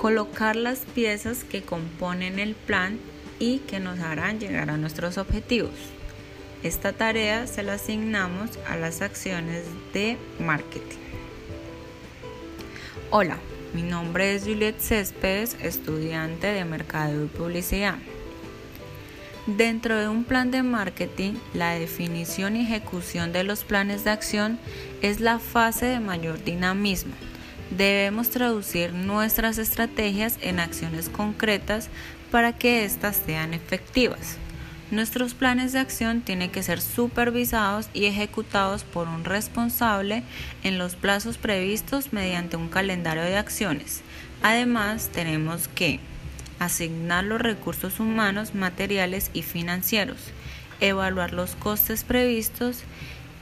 colocar las piezas que componen el plan y que nos harán llegar a nuestros objetivos. Esta tarea se la asignamos a las acciones de marketing. Hola, mi nombre es Juliet Céspedes, estudiante de Mercado y Publicidad. Dentro de un plan de marketing, la definición y ejecución de los planes de acción es la fase de mayor dinamismo. Debemos traducir nuestras estrategias en acciones concretas para que éstas sean efectivas. Nuestros planes de acción tienen que ser supervisados y ejecutados por un responsable en los plazos previstos mediante un calendario de acciones. Además, tenemos que asignar los recursos humanos, materiales y financieros, evaluar los costes previstos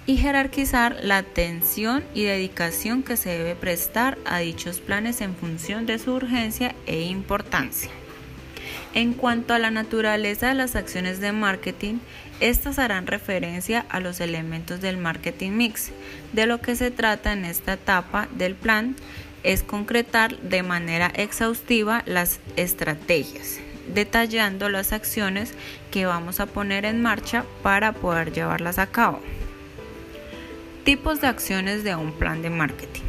y jerarquizar la atención y dedicación que se debe prestar a dichos planes en función de su urgencia e importancia. En cuanto a la naturaleza de las acciones de marketing, estas harán referencia a los elementos del marketing mix. De lo que se trata en esta etapa del plan es concretar de manera exhaustiva las estrategias, detallando las acciones que vamos a poner en marcha para poder llevarlas a cabo. Tipos de acciones de un plan de marketing.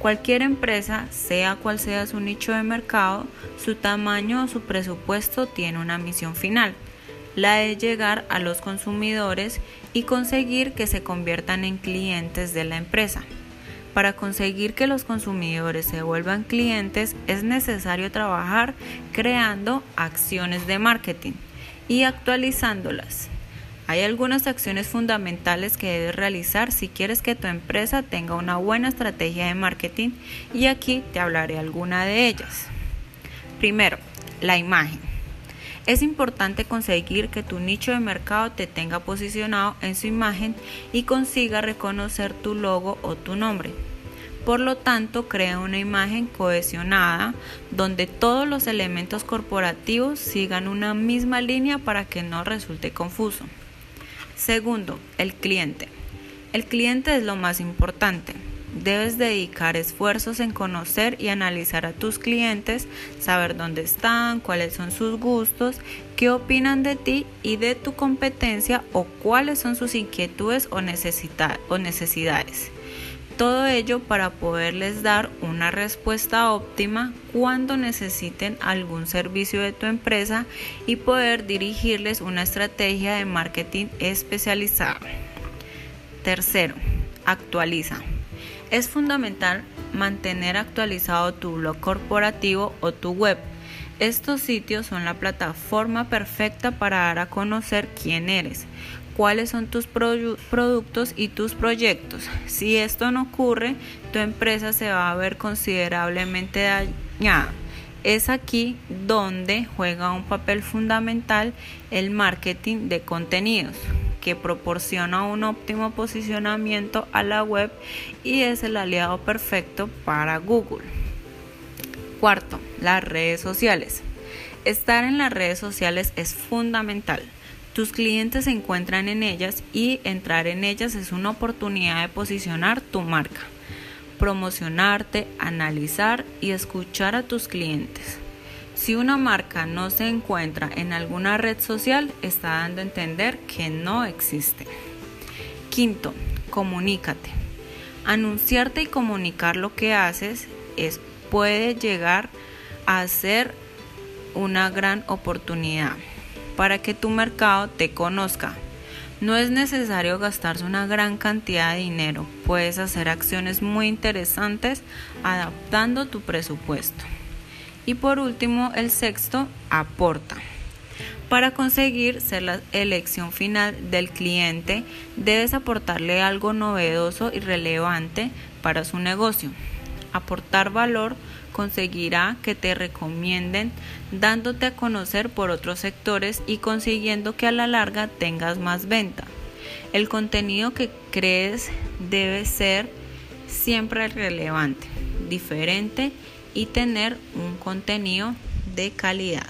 Cualquier empresa, sea cual sea su nicho de mercado, su tamaño o su presupuesto tiene una misión final, la de llegar a los consumidores y conseguir que se conviertan en clientes de la empresa. Para conseguir que los consumidores se vuelvan clientes es necesario trabajar creando acciones de marketing y actualizándolas. Hay algunas acciones fundamentales que debes realizar si quieres que tu empresa tenga una buena estrategia de marketing y aquí te hablaré alguna de ellas. Primero, la imagen. Es importante conseguir que tu nicho de mercado te tenga posicionado en su imagen y consiga reconocer tu logo o tu nombre. Por lo tanto, crea una imagen cohesionada donde todos los elementos corporativos sigan una misma línea para que no resulte confuso. Segundo, el cliente. El cliente es lo más importante. Debes dedicar esfuerzos en conocer y analizar a tus clientes, saber dónde están, cuáles son sus gustos, qué opinan de ti y de tu competencia o cuáles son sus inquietudes o, necesidades. Todo ello para poderles dar una respuesta óptima cuando necesiten algún servicio de tu empresa y poder dirigirles una estrategia de marketing especializada. Tercero, actualiza. Es fundamental mantener actualizado tu blog corporativo o tu web. Estos sitios son la plataforma perfecta para dar a conocer quién eres, cuáles son tus productos y tus proyectos. Si esto no ocurre, tu empresa se va a ver considerablemente dañada. Es aquí donde juega un papel fundamental el marketing de contenidos, que proporciona un óptimo posicionamiento a la web y es el aliado perfecto para Google. Cuarto, las redes sociales. Estar en las redes sociales es fundamental tus clientes se encuentran en ellas y entrar en ellas es una oportunidad de posicionar tu marca, promocionarte, analizar y escuchar a tus clientes. Si una marca no se encuentra en alguna red social, está dando a entender que no existe. Quinto, comunícate. Anunciarte y comunicar lo que haces es, puede llegar a ser una gran oportunidad para que tu mercado te conozca. No es necesario gastarse una gran cantidad de dinero, puedes hacer acciones muy interesantes adaptando tu presupuesto. Y por último, el sexto, aporta. Para conseguir ser la elección final del cliente, debes aportarle algo novedoso y relevante para su negocio. Aportar valor conseguirá que te recomienden dándote a conocer por otros sectores y consiguiendo que a la larga tengas más venta. El contenido que crees debe ser siempre relevante, diferente y tener un contenido de calidad.